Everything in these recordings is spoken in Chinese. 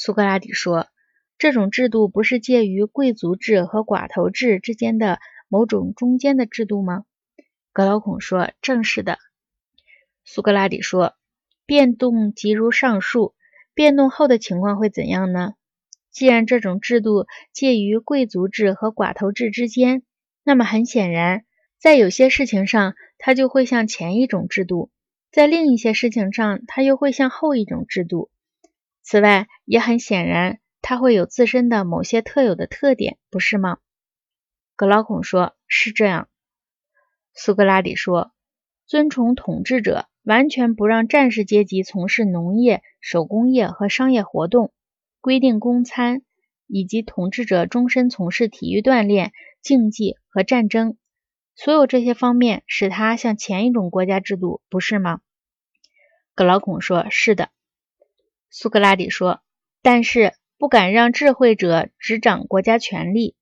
苏格拉底说：“这种制度不是介于贵族制和寡头制之间的某种中间的制度吗？”格劳孔说：“正是的。”苏格拉底说：“变动即如上述，变动后的情况会怎样呢？既然这种制度介于贵族制和寡头制之间，那么很显然，在有些事情上，它就会像前一种制度；在另一些事情上，它又会像后一种制度。此外，也很显然，它会有自身的某些特有的特点，不是吗？”格劳孔说：“是这样。”苏格拉底说：“尊崇统治者。”完全不让战士阶级从事农业、手工业和商业活动，规定公餐，以及统治者终身从事体育锻炼、竞技和战争，所有这些方面使他像前一种国家制度，不是吗？格劳孔说：“是的。”苏格拉底说：“但是不敢让智慧者执掌国家权力，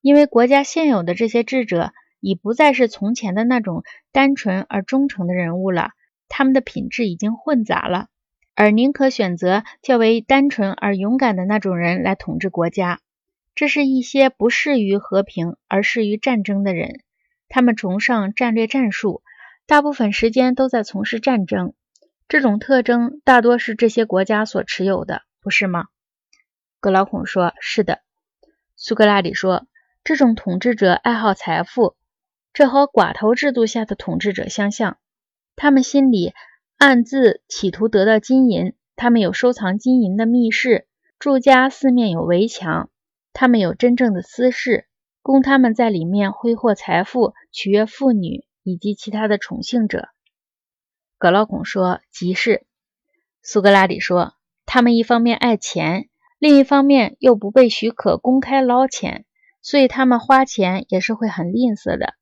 因为国家现有的这些智者已不再是从前的那种单纯而忠诚的人物了。”他们的品质已经混杂了，而宁可选择较为单纯而勇敢的那种人来统治国家。这是一些不适于和平而适于战争的人，他们崇尚战略战术，大部分时间都在从事战争。这种特征大多是这些国家所持有的，不是吗？格劳孔说：“是的。”苏格拉底说：“这种统治者爱好财富，这和寡头制度下的统治者相像。”他们心里暗自企图得到金银，他们有收藏金银的密室，住家四面有围墙，他们有真正的私室，供他们在里面挥霍财富、取悦妇女以及其他的宠幸者。格劳孔说：“即是。”苏格拉底说：“他们一方面爱钱，另一方面又不被许可公开捞钱，所以他们花钱也是会很吝啬的。”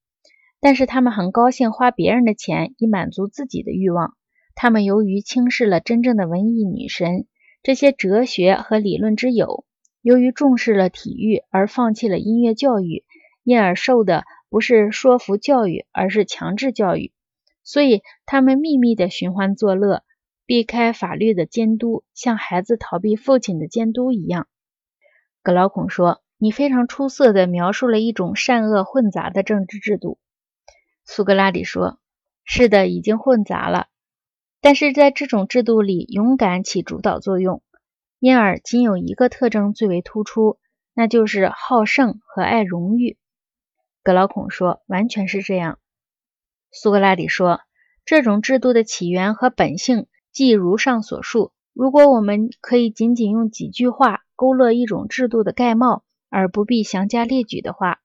但是他们很高兴花别人的钱以满足自己的欲望。他们由于轻视了真正的文艺女神，这些哲学和理论之友；由于重视了体育而放弃了音乐教育，因而受的不是说服教育，而是强制教育。所以他们秘密的寻欢作乐，避开法律的监督，像孩子逃避父亲的监督一样。格劳孔说：“你非常出色地描述了一种善恶混杂的政治制度。”苏格拉底说：“是的，已经混杂了。但是在这种制度里，勇敢起主导作用，因而仅有一个特征最为突出，那就是好胜和爱荣誉。”格劳孔说：“完全是这样。”苏格拉底说：“这种制度的起源和本性即如上所述。如果我们可以仅仅用几句话勾勒一种制度的概貌，而不必详加列举的话，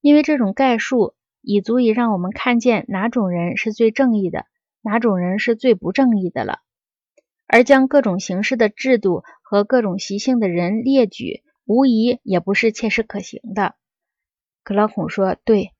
因为这种概述。”已足以让我们看见哪种人是最正义的，哪种人是最不正义的了。而将各种形式的制度和各种习性的人列举，无疑也不是切实可行的。克劳孔说：“对，